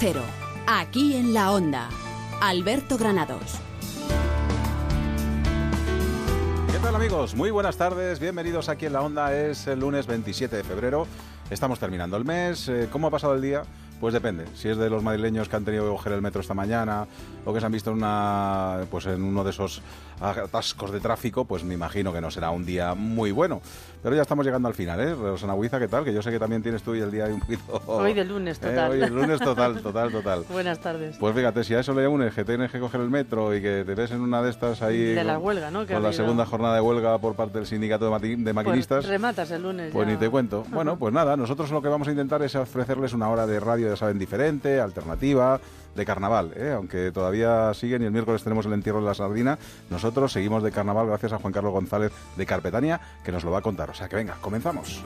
Cero, aquí en la Onda. Alberto Granados. ¿Qué tal amigos? Muy buenas tardes, bienvenidos aquí en la Onda. Es el lunes 27 de febrero, estamos terminando el mes. Eh, ¿Cómo ha pasado el día? Pues depende. Si es de los madrileños que han tenido que coger el metro esta mañana o que se han visto en, una, pues en uno de esos atascos de tráfico, pues me imagino que no será un día muy bueno. Pero ya estamos llegando al final, ¿eh? Rosana Huiza, ¿qué tal? Que yo sé que también tienes tú y el día un poquito... Hoy de lunes, ¿Eh? total. Hoy el lunes total, total, total. Buenas tardes. Pues fíjate, si a eso le unes que tienes que coger el metro y que te ves en una de estas ahí... De la con- huelga, ¿no? Que Con ha la segunda jornada de huelga por parte del sindicato de, de Pues maquinistas. rematas el lunes. Pues ya. ni te cuento. Bueno, pues nada, nosotros lo que vamos a intentar es ofrecerles una hora de radio, ya saben, diferente, alternativa, de carnaval, ¿eh? aunque todavía siguen y el miércoles tenemos el entierro de la sardina. Nosotros seguimos de carnaval gracias a Juan Carlos González de Carpetania, que nos lo va a contar. O sea que venga, comenzamos.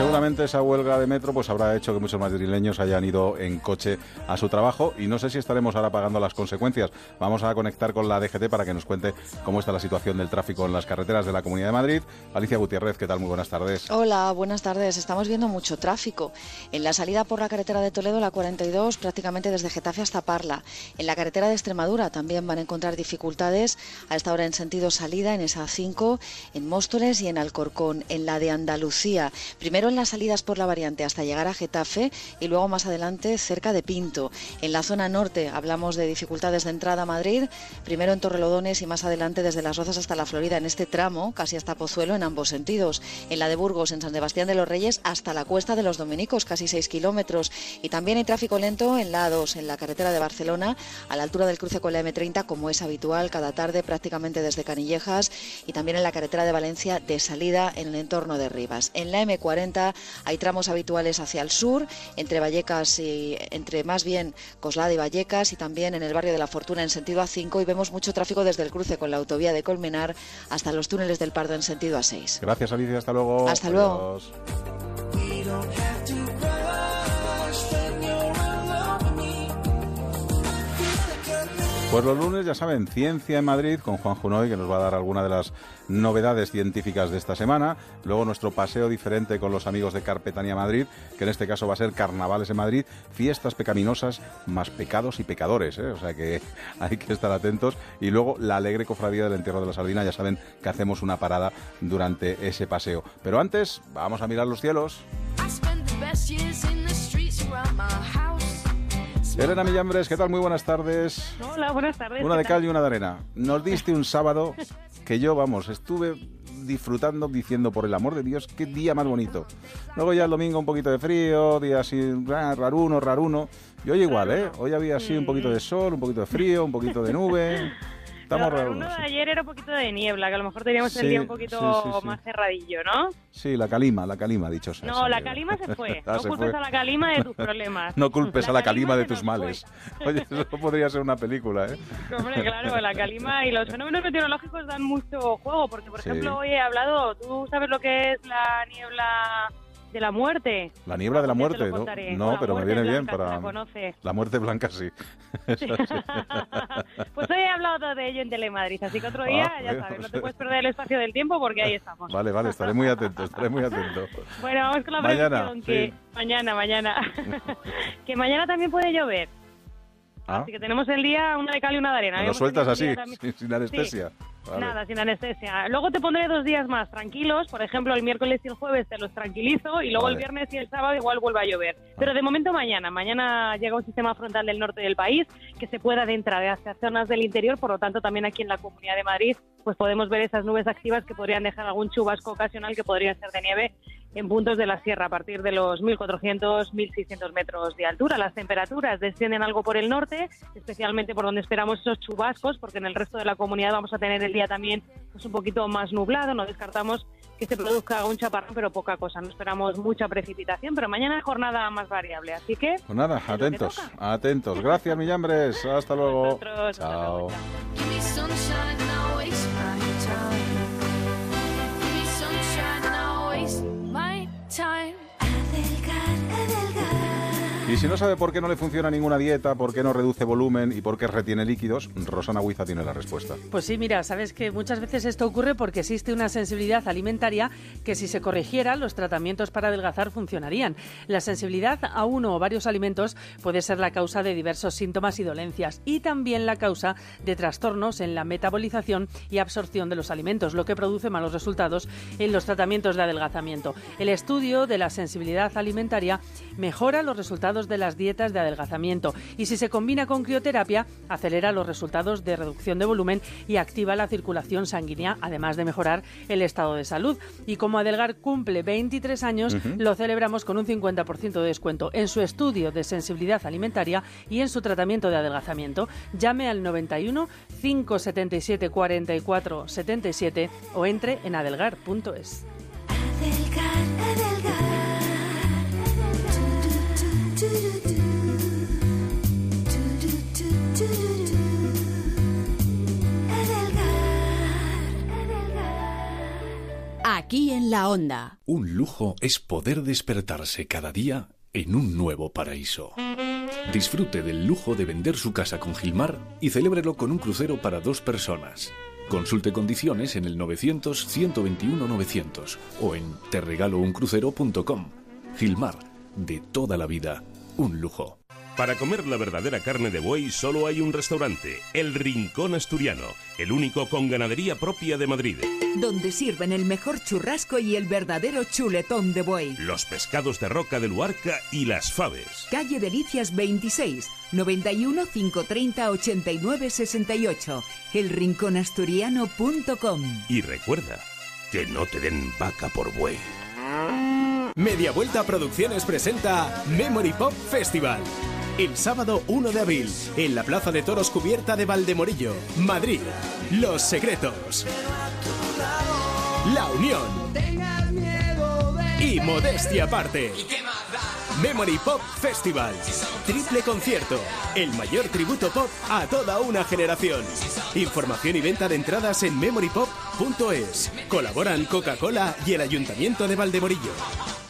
Seguramente esa huelga de metro pues habrá hecho que muchos madrileños hayan ido en coche a su trabajo y no sé si estaremos ahora pagando las consecuencias. Vamos a conectar con la DGT para que nos cuente cómo está la situación del tráfico en las carreteras de la Comunidad de Madrid. Alicia Gutiérrez, ¿qué tal? Muy buenas tardes. Hola, buenas tardes. Estamos viendo mucho tráfico. En la salida por la carretera de Toledo, la 42, prácticamente desde Getafe hasta Parla. En la carretera de Extremadura también van a encontrar dificultades a esta hora en sentido salida, en esa 5, en Móstoles y en Alcorcón. En la de Andalucía, primero en las salidas por la variante hasta llegar a Getafe y luego más adelante cerca de Pinto. En la zona norte hablamos de dificultades de entrada a Madrid, primero en Torrelodones y más adelante desde Las Rozas hasta la Florida en este tramo, casi hasta Pozuelo en ambos sentidos. En la de Burgos, en San Sebastián de los Reyes, hasta la Cuesta de los Dominicos, casi 6 kilómetros. Y también hay tráfico lento en la A2, en la carretera de Barcelona, a la altura del cruce con la M30, como es habitual cada tarde, prácticamente desde Canillejas, y también en la carretera de Valencia de salida en el entorno de Rivas. En la M40 hay tramos habituales hacia el sur, entre Vallecas y entre más bien Coslada y Vallecas, y también en el barrio de la Fortuna en sentido A5, y vemos mucho tráfico desde el cruce con la autovía de Colmenar hasta los túneles del Pardo en sentido A6. Gracias Alicia, hasta luego. Hasta luego. Adiós. Pues los lunes, ya saben, Ciencia en Madrid con Juan Junoy, que nos va a dar alguna de las novedades científicas de esta semana. Luego nuestro paseo diferente con los amigos de Carpetania Madrid, que en este caso va a ser Carnavales en Madrid, fiestas pecaminosas más pecados y pecadores, ¿eh? o sea que hay que estar atentos. Y luego la alegre cofradía del entierro de la sardina, ya saben que hacemos una parada durante ese paseo. Pero antes, vamos a mirar los cielos. Elena Millambres, ¿qué tal? Muy buenas tardes. Hola, buenas tardes. Una ¿qué de cal y una de arena. Nos diste un sábado que yo, vamos, estuve disfrutando diciendo, por el amor de Dios, qué día más bonito. Luego ya el domingo un poquito de frío, día así, ah, raruno, raruno. Y hoy igual, ¿eh? Hoy había así un poquito de sol, un poquito de frío, un poquito de nube. Estamos Lo de ayer era un poquito de niebla, que a lo mejor teníamos Sí, el día un poquito sí, sí, más cerradillo, ¿no? Sí, la calima, la calima, dicho sea. No, la calima se fue. Ah, no se culpes fue. a la calima de tus problemas. No culpes a la calima de se tus males. Oye, eso podría ser una película, ¿eh? Hombre, claro, la calima y los fenómenos meteorológicos dan mucho juego, porque por ejemplo hoy he hablado, ¿tú sabes lo que es la niebla de la muerte? La niebla de la muerte, ¿no? No, La pero me viene bien para... la conoce. La muerte blanca, sí. Pues hoy he hablado de ello en Telemadrid, así que otro día, Ah, ya sabes, no te puedes perder el espacio del tiempo porque ahí estamos. Vale, vale, estaré muy atento, estaré muy atento. Bueno, vamos con la Mañana, que mañana, mañana, que mañana también puede llover. Ah, Así que tenemos el día una de cal y una de arena. lo Hemos sueltas así, sin, sin anestesia. Vale. Nada, sin anestesia. Luego te pondré dos días más tranquilos. Por ejemplo, el miércoles y el jueves te los tranquilizo y luego Vale. el viernes y el sábado igual vuelve a llover. Pero de momento mañana. Mañana llega un sistema frontal del norte del país que se puede adentrar hacia zonas del interior. Por lo tanto, también aquí en la Comunidad de Madrid pues podemos ver esas nubes activas que podrían dejar algún chubasco ocasional que podría ser de nieve en puntos de la sierra a partir de los 1.400, 1.600 metros de altura. Las temperaturas descienden algo por el norte, especialmente por donde esperamos esos chubascos, porque en el resto de la comunidad vamos a tener el día también pues, un poquito más nublado. No descartamos que se produzca un chaparrón, pero poca cosa. No esperamos mucha precipitación, pero mañana jornada más variable. Así que Pues nada, Es atentos, atentos. Gracias, Millambres. Hasta luego. Vosotros, hasta Chao. luego, time. Y si no sabe por qué no le funciona ninguna dieta, por qué no reduce volumen y por qué retiene líquidos, Rosana Huiza tiene la respuesta. Pues sí, mira, sabes que muchas veces esto ocurre porque existe una sensibilidad alimentaria que si se corrigiera, los tratamientos para adelgazar funcionarían. La sensibilidad a uno o varios alimentos puede ser la causa de diversos síntomas y dolencias y también la causa de trastornos en la metabolización y absorción de los alimentos, lo que produce malos resultados en los tratamientos de adelgazamiento. El estudio de la sensibilidad alimentaria mejora los resultados de las dietas de adelgazamiento y si se combina con crioterapia acelera los resultados de reducción de volumen y activa la circulación sanguínea, además de mejorar el estado de salud. Y como Adelgar cumple 23 años, lo celebramos con un 50% de descuento en su estudio de sensibilidad alimentaria y en su tratamiento de adelgazamiento. Llame al 91 577 44 77 o entre en adelgar.es. Aquí en la onda. Un lujo es poder despertarse cada día en un nuevo paraíso. Disfrute del lujo de vender su casa con Gilmar y celébrelo con un crucero para dos personas. Consulte condiciones en el 900-121-900 o en terregalouncrucero.com. Gilmar, de toda la vida, un lujo. Para comer la verdadera carne de buey solo hay un restaurante, El Rincón Asturiano, el único con ganadería propia de Madrid. donde sirven el mejor churrasco y el verdadero chuletón de buey. Los pescados de roca de Luarca y las faves. Calle Delicias 26, 91 530 89 68, elrinconasturiano.com. Y recuerda, que no te den vaca por buey. Media Vuelta Producciones presenta Memory Pop Festival. El sábado 1 de abril, en la Plaza de Toros Cubierta de Valdemorillo, Madrid. Los Secretos. La Unión. Y Modestia Aparte. Memory Pop Festival. Triple concierto. El mayor tributo pop a toda una generación. Información y venta de entradas en memorypop.es. Colaboran Coca-Cola y el Ayuntamiento de Valdemorillo.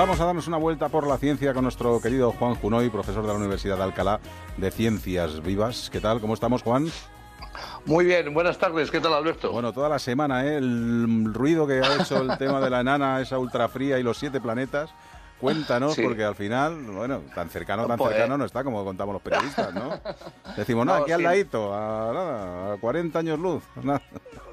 Vamos a darnos una vuelta por la ciencia con nuestro querido Juan Junoy, profesor de la Universidad de Alcalá de Ciencias Vivas. ¿Qué tal? ¿Cómo estamos, Juan? Muy bien, buenas tardes. ¿Qué tal, Alberto? Bueno, toda la semana, ¿eh? el ruido que ha hecho el tema de la enana, esa ultrafría y los siete planetas. Cuéntanos, Sí. porque al final, bueno, tan cercano, tan Pues, cercano no está como contamos los periodistas, ¿no? Decimos, no, No, aquí al ladito, a, nada, a 40 años luz. nada.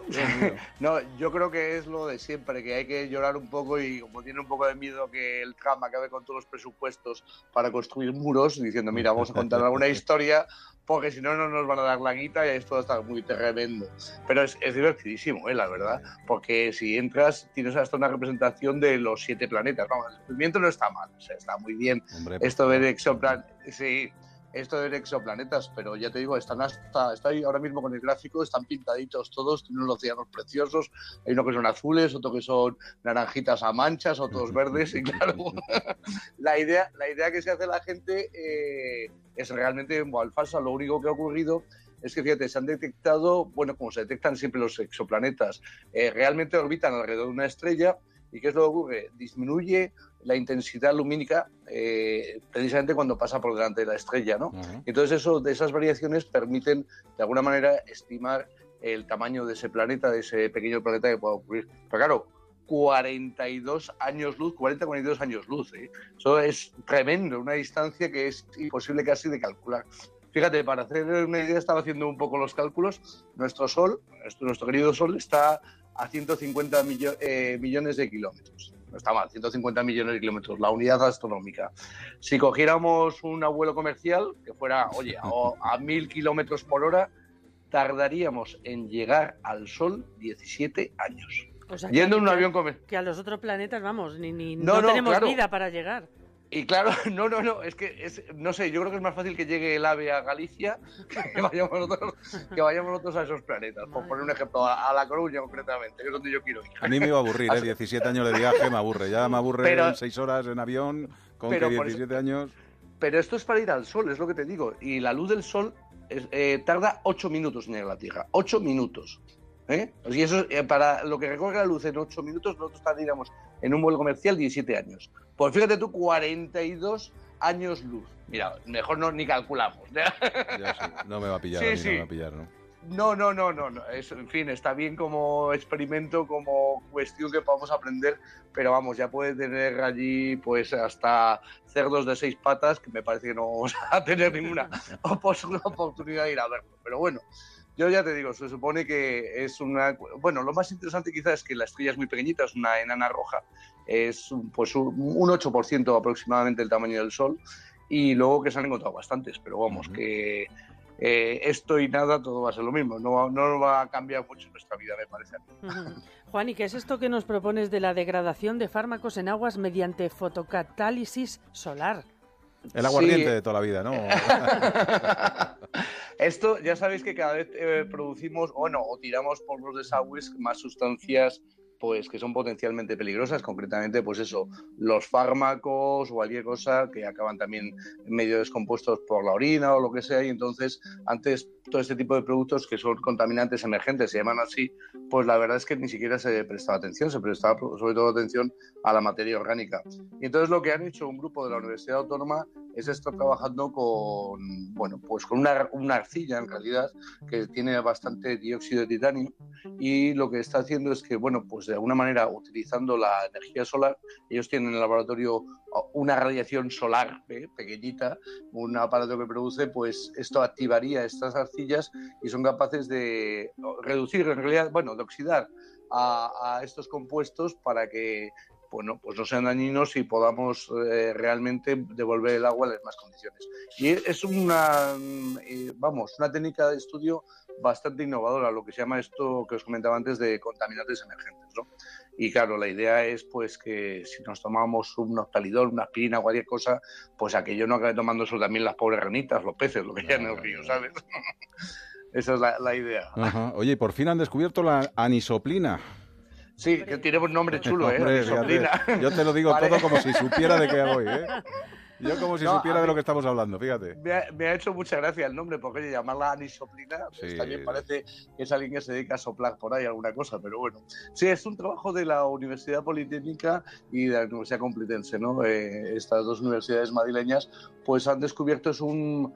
No, yo creo que es lo de siempre, que hay que llorar un poco y como tiene un poco de miedo que el Trump acabe con todos los presupuestos para construir muros, diciendo, mira, vamos a contar alguna historia, porque si no, no nos van a dar la guita y esto va a estar muy tremendo. Pero es, es divertidísimo, ¿eh? la verdad, porque si entras tienes hasta una representación de los siete planetas. Vamos, el movimiento no está mal, o sea, está muy bien. Hombre, Esto de exoplanetas, sí, esto de exoplanetas, pero ya te digo, están hasta, estoy ahora mismo con el gráfico, están pintaditos todos, tienen unos océanos preciosos, hay uno que son azules, otro que son naranjitas a manchas, otros verdes, y claro, la idea, la idea que se hace la gente eh, es realmente falsa, lo único que ha ocurrido es que, fíjate, se han detectado, bueno, como se detectan siempre los exoplanetas, eh, realmente orbitan alrededor de una estrella, ¿y qué es lo que ocurre? Disminuye la intensidad lumínica eh, precisamente cuando pasa por delante de la estrella, ¿no? Ujú. Entonces eso, de esas variaciones permiten de alguna manera estimar el tamaño de ese planeta, de ese pequeño planeta que pueda ocurrir. Pero claro, 42 años luz, 40, 42 años luz, ¿eh? eso es tremendo, una distancia que es imposible casi de calcular. Fíjate, para hacer una idea, estaba haciendo un poco los cálculos, nuestro Sol, nuestro, nuestro querido Sol está a 150 millo- eh, millones de kilómetros. no está mal, 150 millones de kilómetros, la unidad astronómica. Si cogiéramos un vuelo comercial que fuera, oye, a, a mil kilómetros por hora, tardaríamos en llegar al Sol 17 años. O sea, Yendo en un avión comercial. Que a los otros planetas, vamos, ni, ni- No, no, no, tenemos claro. vida para llegar. Y claro, no, no, no, es que, es, no sé, yo creo que es más fácil que llegue el ave a Galicia que vayamos nosotros, que vayamos nosotros a esos planetas. Por poner un ejemplo, a, a La Coruña concretamente, que es donde yo quiero ir. A mí me iba a aburrir, ¿eh? 17 años de viaje me aburre. Ya me aburre Pero- en 6 horas en avión, con Pero que por eso- 17 años... Pero esto es para ir al Sol, es lo que te digo. Y la luz del Sol es- eh, tarda 8 minutos en llegar a la Tierra. 8 minutos. ¿eh? Y eso, eh, para lo que recorre la luz en 8 minutos, nosotros tardaríamos en un vuelo comercial 17 años. Pues fíjate tú, 42 años luz. Mira, mejor no ni calculamos. Ya sí, no me va a pillar, Sí, a mí sí. no me va a pillar, ¿no? No, no, no, no, no. Es, en fin, está bien como experimento, como cuestión que podamos aprender, pero vamos, ya puede tener allí pues hasta cerdos de seis patas, que me parece que no vamos a tener ninguna oportunidad de ir a verlo. Pero bueno, yo ya te digo, se supone que es una... Bueno, lo más interesante quizás es que la estrella es muy pequeñita, es una enana roja, es un- pues un un 8% aproximadamente del tamaño del Sol, y luego que se han encontrado bastantes, pero vamos, que eh, esto y nada, todo va a ser lo mismo. No, va- no va a cambiar mucho nuestra vida, me parece. a mí. Ujú. Juan, ¿y qué es esto que nos propones de la degradación de fármacos en aguas mediante fotocatálisis solar? El aguardiente Sí. de toda la vida, ¿no? Esto ya sabéis que cada vez eh, producimos, bueno, o tiramos por los desagües más sustancias pues que son potencialmente peligrosas, concretamente pues eso, los fármacos o cualquier cosa que acaban también medio descompuestos por la orina o lo que sea y entonces antes todo este tipo de productos que son contaminantes emergentes, se llaman así, pues la verdad es que ni siquiera se prestaba atención, se prestaba sobre todo atención a la materia orgánica. Y entonces lo que han hecho un grupo de la Universidad Autónoma es estar trabajando con, bueno, pues con una, una arcilla en realidad que tiene bastante dióxido de titanio y lo que está haciendo es que, bueno, pues de alguna manera utilizando la energía solar, ellos tienen en el laboratorio una radiación solar ¿eh? pequeñita, un aparato que produce, pues esto activaría estas arcillas y son capaces de reducir, en realidad, bueno, de oxidar a, estos compuestos para que bueno, pues no sean dañinos y podamos eh, realmente devolver el agua en las mismas condiciones. Y es una, eh, vamos, una técnica de estudio bastante innovadora, lo que se llama esto que os comentaba antes de contaminantes emergentes, ¿no? Y claro, la idea es pues que si nos tomamos un octalidol, una aspirina, cualquier cosa, pues aquello no acabe tomando eso también las pobres ranitas, los peces, lo que ya en el río, ¿sabes? Esa es la, la idea. Ajá. Oye, y por fin han descubierto la anisoplina. Sí, que tiene un nombre chulo, ¿eh? Hombre, Anisoplina. yo te lo digo Vale. todo como si supiera de qué voy, ¿eh? Yo como si No, supiera a de lo mí- que estamos hablando, fíjate. Me ha, me ha hecho mucha gracia el nombre, porque oye, llamarla anisoplina pues, Sí. también parece que es alguien que se dedica a soplar por ahí alguna cosa, pero bueno. Sí, es un trabajo de la Universidad Politécnica y de la Universidad Complutense, ¿no? Eh, estas dos universidades madrileñas, pues han descubierto es un,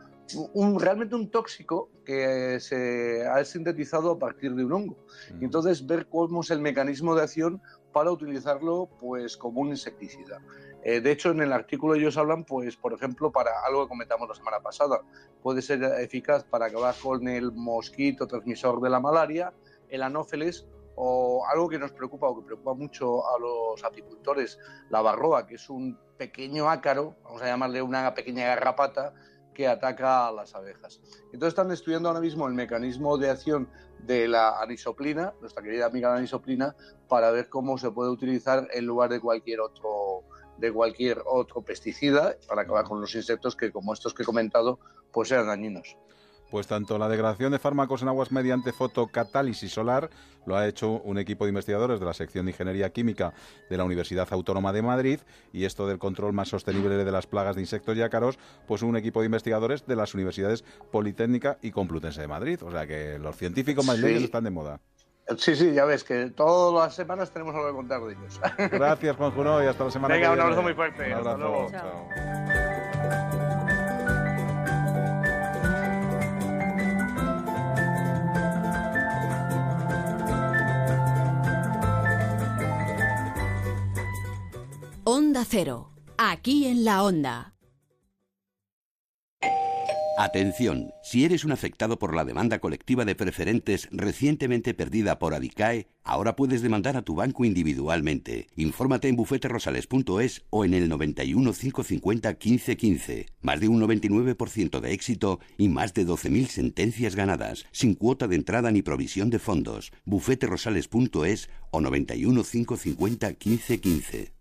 un- realmente un tóxico que se ha sintetizado a partir de un hongo. Y entonces ver cómo es el mecanismo de acción para utilizarlo pues como un insecticida. Eh, de hecho, en el artículo ellos hablan, pues, por ejemplo, para algo que comentamos la semana pasada, puede ser eficaz para acabar con el mosquito transmisor de la malaria, el anófeles o algo que nos preocupa o que preocupa mucho a los apicultores, la barroa, que es un pequeño ácaro, vamos a llamarle una pequeña garrapata, que ataca a las abejas. Entonces están estudiando ahora mismo el mecanismo de acción de la anisoplina, nuestra querida amiga la anisoplina, para ver cómo se puede utilizar en lugar de cualquier otro de cualquier otro pesticida para acabar con los insectos que como estos que he comentado pues sean dañinos. Pues tanto la degradación de fármacos en aguas mediante fotocatálisis solar lo ha hecho un equipo de investigadores de la sección de Ingeniería Química de la Universidad Autónoma de Madrid y esto del control más sostenible de las plagas de insectos y ácaros, pues un equipo de investigadores de las universidades Politécnica y Complutense de Madrid. O sea que los científicos madrileños Sí. están de moda. Sí, sí, ya ves que todas las semanas tenemos algo que contar de ellos. Gracias, Juan Juno, y hasta la semana Venga, que un viene. abrazo muy fuerte. Un Hasta abrazo. luego. Chao. Onda Cero, aquí en la Onda. Atención, si eres un afectado por la demanda colectiva de preferentes recientemente perdida por Adicae, ahora puedes demandar a tu banco individualmente. Infórmate en bufeterosales.es o en el 91 550 1515. Más de un 99% de éxito y más de 12.000 sentencias ganadas, sin cuota de entrada ni provisión de fondos. bufeterosales.es o 91 550 1515.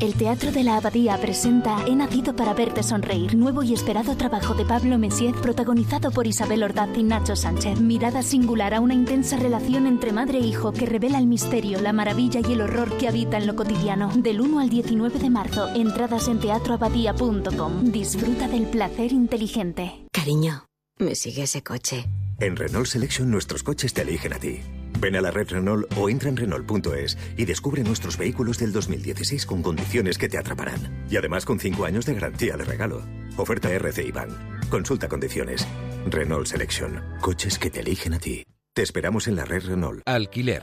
El Teatro de la Abadía presenta He nacido para verte sonreír, nuevo y esperado trabajo de Pablo Messier, protagonizado por Isabel Ordaz y Nacho Sánchez. Mirada singular a una intensa relación entre madre e hijo que revela el misterio, la maravilla y el horror que habita en lo cotidiano. Del 1 al 19 de marzo, entradas en teatroabadía.com. Disfruta del placer inteligente. Cariño, me sigue ese coche. En Renault Selection nuestros coches te eligen a ti. Ven a la red Renault o entra en Renault.es y descubre nuestros vehículos del 2016 con condiciones que te atraparán. Y además con 5 años de garantía de regalo. Oferta RC Ban. Consulta condiciones. Renault Selection. Coches que te eligen a ti. Te esperamos en la red Renault. Alquiler.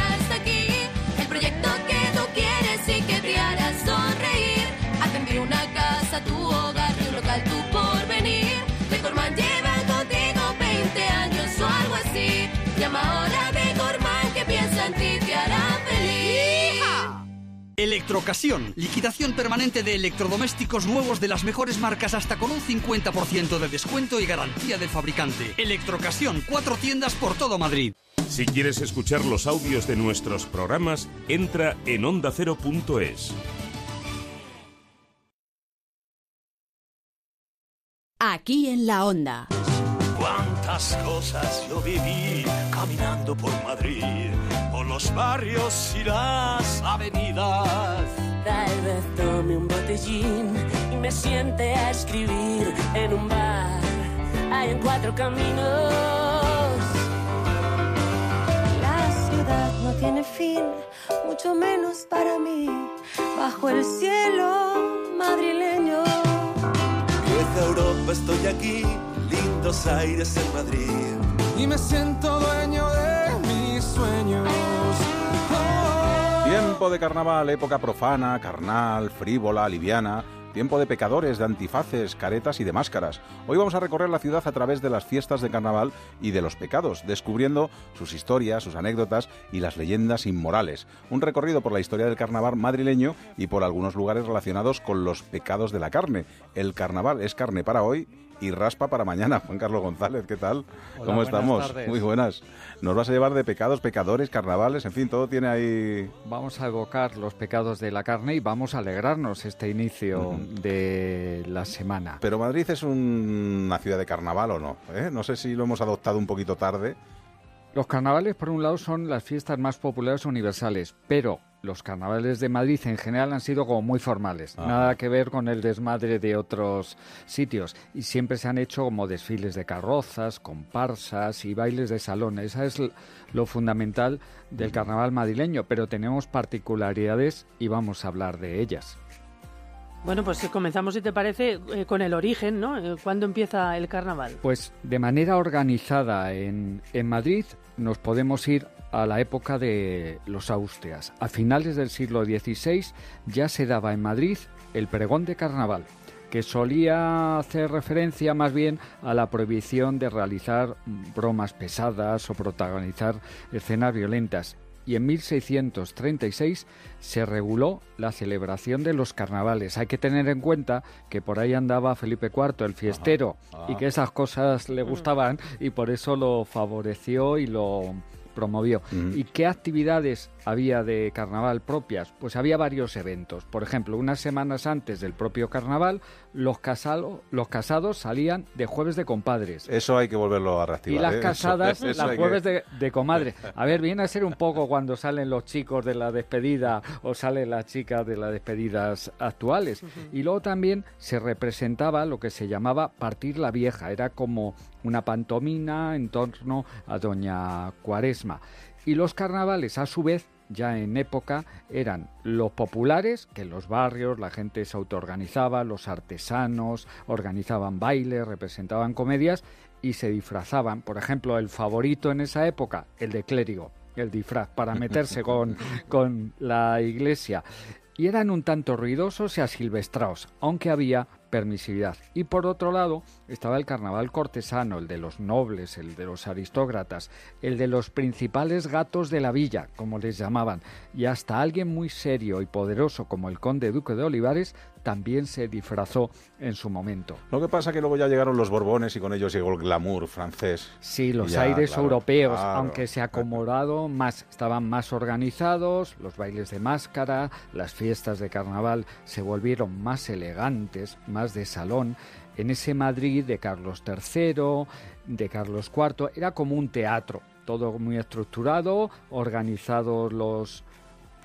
Electrocasión, liquidación permanente de electrodomésticos nuevos de las mejores marcas hasta con un 50% de descuento y garantía del fabricante. Electrocasión, cuatro tiendas por todo Madrid. Si quieres escuchar los audios de nuestros programas, entra en ondacero.es. Aquí en la onda. Cuántas cosas yo viví caminando por Madrid, por los barrios y las avenidas. Tal vez tome un botellín y me siente a escribir en un bar. Hay en cuatro caminos. La ciudad no tiene fin, mucho menos para mí, bajo el cielo madrileño. Vieja Europa, estoy aquí, lindos aires en Madrid. y me siento dueño de mis sueños. Tiempo de carnaval, época profana, carnal, frívola, liviana. Tiempo de pecadores, de antifaces, caretas y de máscaras. Hoy vamos a recorrer la ciudad a través de las fiestas de carnaval y de los pecados, descubriendo sus historias, sus anécdotas y las leyendas inmorales. Un recorrido por la historia del carnaval madrileño y por algunos lugares relacionados con los pecados de la carne. El carnaval es carne para hoy y raspa para mañana. Juan Carlos González, ¿qué tal? Hola, ¿Cómo estamos? tardes. Muy buenas. Nos vas a llevar de pecados, pecadores, carnavales, en fin, todo tiene ahí... Vamos a evocar los pecados de la carne y vamos a alegrarnos este inicio de la semana. Pero Madrid es un- una ciudad de carnaval o no. ¿Eh? No sé si lo hemos adoptado un poquito tarde. Los carnavales, por un lado, son las fiestas más populares universales, pero los carnavales de Madrid en general han sido como muy formales, nada que ver con el desmadre de otros sitios. Y siempre se han hecho como desfiles de carrozas, comparsas y bailes de salón. Esa es lo fundamental del carnaval madrileño, pero tenemos particularidades y vamos a hablar de ellas. Bueno, pues comenzamos, si te parece, eh, con el origen, ¿no? Eh, ¿Cuándo empieza el carnaval? Pues de manera organizada en, en Madrid nos podemos ir a la época de los Austrias. A finales del siglo XVI ya se daba en Madrid el pregón de carnaval. que solía hacer referencia más bien a la prohibición de realizar bromas pesadas o protagonizar escenas violentas. Y en 1636 se reguló la celebración de los carnavales. Hay que tener en cuenta que por ahí andaba Felipe IV, el fiestero, y que esas cosas le gustaban y por eso lo favoreció y lo promovió. ¿Y qué actividades había de carnaval propias? Pues había varios eventos. Por ejemplo, unas semanas antes del propio carnaval, los, casalo- los casados salían de jueves de compadres. Eso hay que volverlo a Y reactivar. las ¿eh? Casadas, eso las que- jueves de, de comadre. A ver, viene a ser un poco cuando salen los chicos de la despedida o salen las chicas de las despedidas actuales. Y luego también se representaba lo que se llamaba partir la vieja. Era como una pantomina en torno a Doña Cuaresma. Y los carnavales, a su vez, ya en época, eran los populares, que en los barrios la gente se autoorganizaba, los artesanos organizaban bailes, representaban comedias y se disfrazaban. Por ejemplo, el favorito en esa época, el de clérigo, el disfraz, para meterse con, con la iglesia. Y eran un tanto ruidosos y asilvestrados, aunque había permisividad. Y por otro lado estaba el carnaval cortesano, el de los nobles, el de los aristócratas, el de los principales gatos de la villa, como les llamaban, y hasta alguien muy serio y poderoso como el conde duque de Olivares también se disfrazó en su momento. Lo que pasa que luego ya llegaron los Borbones y con ellos llegó el glamour francés. Sí, los ya, aires claro, europeos, claro. aunque se acomodado más, estaban más organizados, los bailes de máscara, las fiestas de carnaval se volvieron más elegantes, más de salón. En ese Madrid de Carlos III, de Carlos IV, era como un teatro, todo muy estructurado, organizados los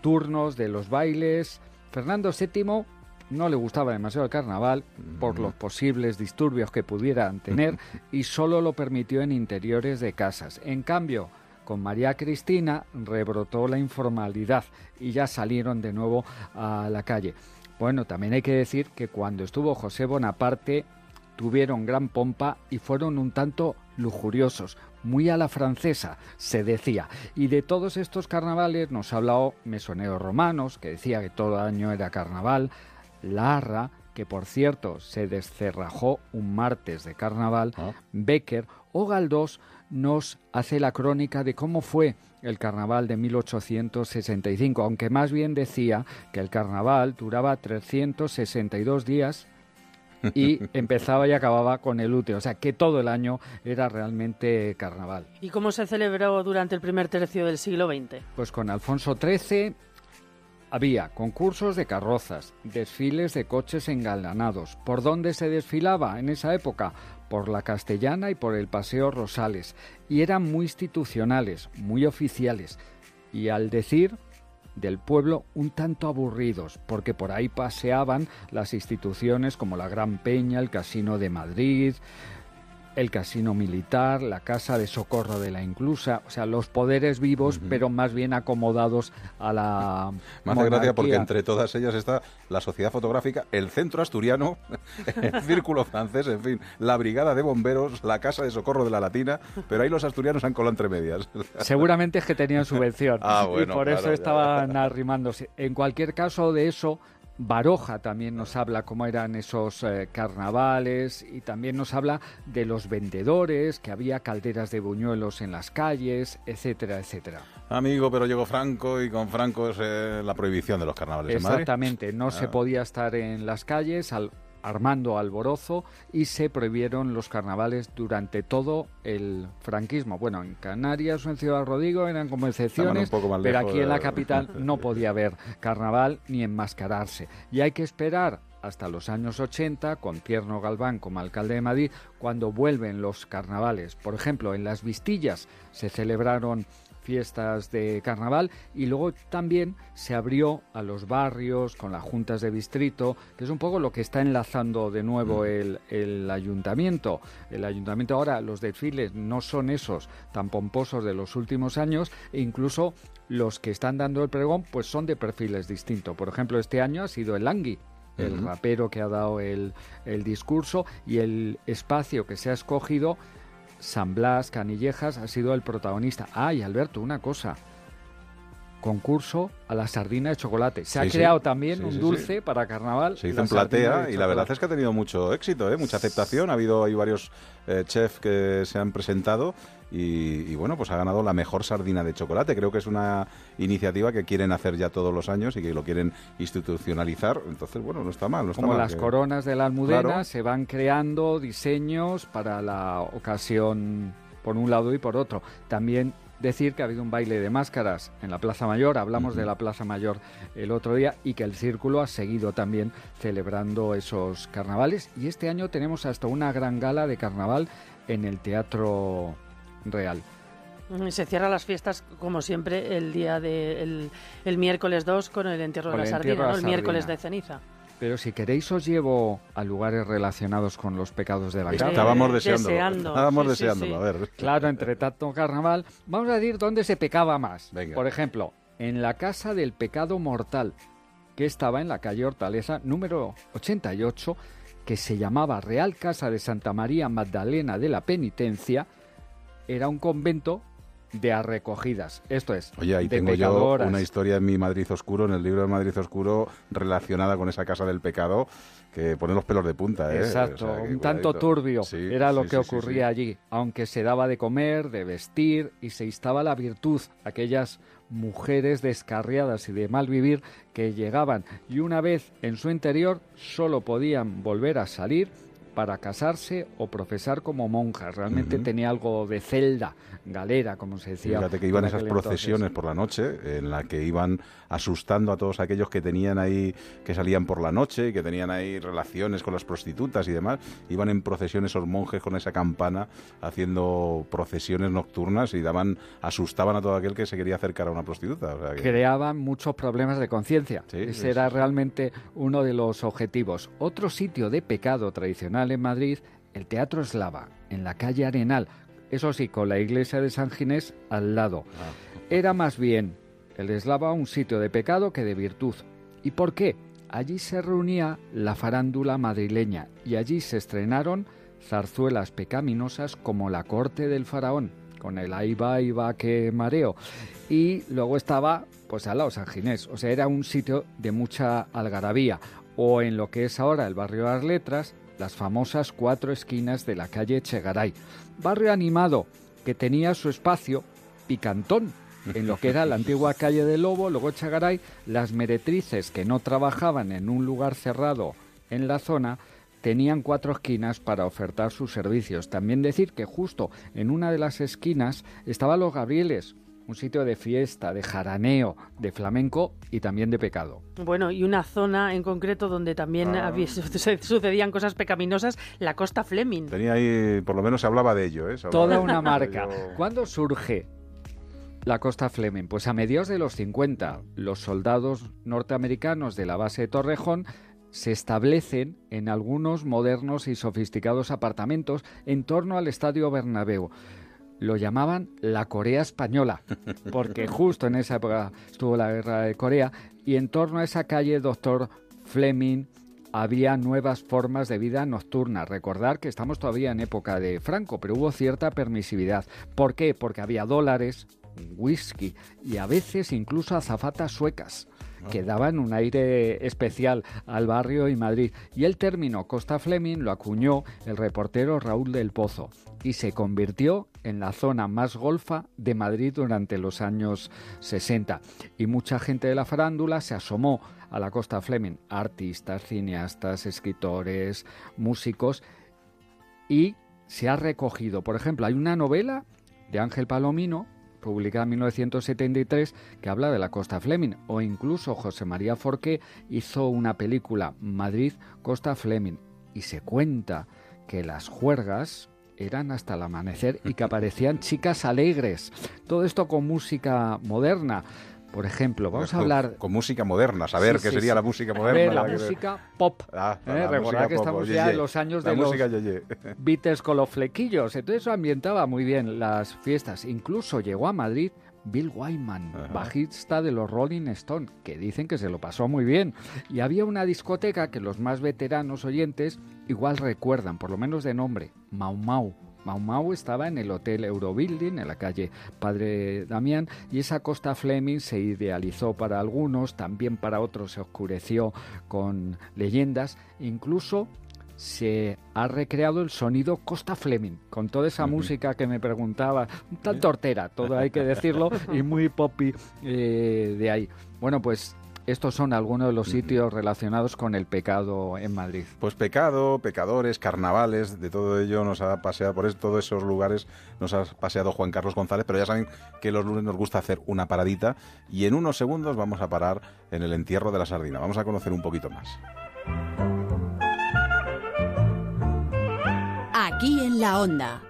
turnos de los bailes. Fernando VII no le gustaba demasiado el carnaval por los posibles disturbios que pudieran tener y solo lo permitió en interiores de casas. En cambio, con María Cristina rebrotó la informalidad y ya salieron de nuevo a la calle. Bueno, también hay que decir que cuando estuvo José Bonaparte tuvieron gran pompa y fueron un tanto lujuriosos, muy a la francesa, se decía. Y de todos estos carnavales nos ha hablado Mesoneros Romanos, que decía que todo año era carnaval, Larra, que por cierto se descerrajó un martes de carnaval, Becker o Galdós nos hace la crónica de cómo fue el carnaval de 1865, aunque más bien decía que el carnaval duraba 362 días y empezaba y acababa con el útero, o sea que todo el año era realmente carnaval. ¿Y cómo se celebró durante el primer tercio del siglo XX? Pues con Alfonso XIII había concursos de carrozas, desfiles de coches engalanados. ¿Por dónde se desfilaba en esa época? Por la Castellana y por el Paseo Rosales. Y eran muy institucionales, muy oficiales. Y al decir del pueblo un tanto aburridos, porque por ahí paseaban las instituciones como la Gran Peña, el Casino de Madrid, el casino militar, la casa de socorro de la inclusa, o sea, los poderes vivos, pero más bien acomodados a la Me hace gracia porque entre todas ellas está la Sociedad Fotográfica, el Centro Asturiano, el Círculo Francés, en fin, la Brigada de Bomberos, la Casa de Socorro de la Latina, pero ahí los asturianos han colado entre medias. Seguramente es que tenían subvención Ah, y bueno, por eso ya, estaban arrimándose. En cualquier caso de eso, Baroja también nos habla cómo eran esos eh, carnavales y también nos habla de los vendedores, que había calderas de buñuelos en las calles, etcétera, etcétera. Amigo, pero llegó Franco y con Franco es eh, la prohibición de los carnavales en Madrid. Exactamente, no se Ah. podía estar en las calles al- armando alborozo y se prohibieron los carnavales durante todo el franquismo. Bueno, en Canarias o en Ciudad Rodrigo eran como excepciones, pero aquí en la capital no podía haber carnaval ni enmascararse. Y hay que esperar hasta los años 80, con Tierno Galván como alcalde de Madrid, cuando vuelven los carnavales. Por ejemplo, en las Vistillas se celebraron fiestas de carnaval y luego también se abrió a los barrios con las juntas de distrito, que es un poco lo que está enlazando de nuevo el, el ayuntamiento. El ayuntamiento ahora, los desfiles no son esos tan pomposos de los últimos años e incluso los que están dando el pregón pues son de perfiles distintos. Por ejemplo, este año ha sido el Angui, el rapero que ha dado el, el discurso y el espacio que se ha escogido San Blas, Canillejas, ha sido el protagonista. Ah, y Alberto, una cosa. Concurso a la sardina de chocolate. Se ha sí. creado también Sí, un dulce para carnaval. Se hizo en platea y la verdad es que ha tenido mucho éxito, ¿eh? mucha aceptación. Ha habido hay varios eh, chefs que se han presentado y, y, bueno, pues ha ganado la mejor sardina de chocolate. Creo que es una iniciativa que quieren hacer ya todos los años y que lo quieren institucionalizar. Entonces, bueno, no está mal. No está Como mal las que- coronas de la almudena, Claro. se van creando diseños para la ocasión por un lado y por otro. También decir que ha habido un baile de máscaras en la Plaza Mayor, hablamos de la Plaza Mayor el otro día, y que el Círculo ha seguido también celebrando esos carnavales. Y este año tenemos hasta una gran gala de carnaval en el Teatro Real. Se cierran las fiestas, como siempre, el día de el, el miércoles 2 con el entierro Con de la sardina, ¿no? el miércoles de ceniza. Pero si queréis os llevo a lugares relacionados con los pecados de Bagdad. Estábamos deseándolo. deseando, Estábamos sí, sí, deseándolo, sí. a ver. Claro, entre tanto carnaval, vamos a decir dónde se pecaba más. Venga. Por ejemplo, en la Casa del Pecado Mortal, que estaba en la calle Hortaleza número 88, que se llamaba Real Casa de Santa María Magdalena de la Penitencia, era un convento de arrecogidas. Esto es, Oye, ahí de tengo yo pecadoras. una historia en mi Madrid Oscuro, en el libro de Madrid Oscuro, relacionada con esa casa del pecado, que pone los pelos de punta, ¿eh? Exacto, O sea, que un tanto turbio Sí, era lo sí, que sí, ocurría allí, aunque se daba de comer, de vestir y se instaba la virtud, aquellas mujeres descarriadas y de mal vivir que llegaban y una vez en su interior solo podían volver a salir para casarse o profesar como monjas. Realmente tenía algo de celda, galera, como se decía. Fíjate que iban esas entonces. procesiones por la noche, en la que iban asustando a todos aquellos que tenían ahí, que salían por la noche, y que tenían ahí relaciones con las prostitutas y demás. Iban en procesión esos monjes con esa campana, haciendo procesiones nocturnas y daban, asustaban a todo aquel que se quería acercar a una prostituta. O sea que- creaban muchos problemas de conciencia. Ese era realmente uno de los objetivos. Otro sitio de pecado tradicional en Madrid, el Teatro Eslava, en la calle Arenal. Eso sí, con la iglesia de San Ginés al lado. Ah. Era más bien el Eslava un sitio de pecado que de virtud. ¿Y por qué? Allí se reunía la farándula madrileña y allí se estrenaron zarzuelas pecaminosas como La corte del faraón, con el ahí va, ahí va, que mareo. Y luego estaba, pues al lado, San Ginés. O sea, era un sitio de mucha algarabía. O en lo que es ahora el barrio de las letras, las famosas cuatro esquinas de la calle Chegaray. Barrio animado que tenía su espacio picantón en lo que era la antigua calle del Lobo, luego Chegaray, las meretrices que no trabajaban en un lugar cerrado en la zona tenían cuatro esquinas para ofertar sus servicios. También decir que justo en una de las esquinas estaba Los Gabrieles, un sitio de fiesta, de jaraneo, de flamenco y también de pecado. Bueno, y una zona en concreto donde también Ah. había- sucedían cosas pecaminosas, la Costa Fleming. Tenía ahí, por lo menos se hablaba de ello, ¿eh? Toda una marca. ¿Cuándo surge la Costa Fleming? Pues a mediados de los 50, los soldados norteamericanos de la base de Torrejón se establecen en algunos modernos y sofisticados apartamentos en torno al Estadio Bernabéu. Lo llamaban la Corea Española, porque justo en esa época estuvo la guerra de Corea y en torno a esa calle Doctor Fleming había nuevas formas de vida nocturna. Recordar que estamos todavía en época de Franco, pero hubo cierta permisividad. ¿Por qué? Porque había dólares, whisky y a veces incluso azafatas suecas que daban un aire especial al barrio y Madrid. Y el término Costa Fleming lo acuñó el reportero Raúl del Pozo y se convirtió en la zona más golfa de Madrid durante los años 60. Y mucha gente de la farándula se asomó a la Costa Fleming, artistas, cineastas, escritores, músicos, y se ha recogido. Por ejemplo, hay una novela de Ángel Palomino, publicada en 1973, que habla de la Costa Fleming, o incluso José María Forqué hizo una película, Madrid, Costa Fleming, y se cuenta que las juergas eran hasta el amanecer y que aparecían chicas alegres. Todo esto con música moderna. Por ejemplo, vamos a hablar Con música moderna, saber Sí, qué sí, sería sí. la música moderna. ver, la que- música pop. Ah, ¿eh? la Recordad música que pop, estamos ya ye. en los años La de música los ye, ye. Beatles con los flequillos. Entonces eso ambientaba muy bien las fiestas. Incluso llegó a Madrid Bill Wyman, bajista de los Rolling Stones, que dicen que se lo pasó muy bien. Y había una discoteca que los más veteranos oyentes igual recuerdan, por lo menos de nombre, Mau Mau. Mau Mau estaba en el Hotel Eurobuilding, en la calle Padre Damián, y esa Costa Fleming se idealizó para algunos, también para otros se oscureció con leyendas, incluso se ha recreado el sonido Costa Fleming, con toda esa música que me preguntaba, un tal tortera, todo hay que decirlo, y muy poppy eh, de ahí. Bueno, pues estos son algunos de los sitios relacionados con el pecado en Madrid. Pues pecado, pecadores, carnavales, de todo ello nos ha paseado por es- todos esos lugares, nos ha paseado Juan Carlos González, pero ya saben que los lunes nos gusta hacer una paradita y en unos segundos vamos a parar en el entierro de la sardina. Vamos a conocer un poquito más. Aquí en la onda.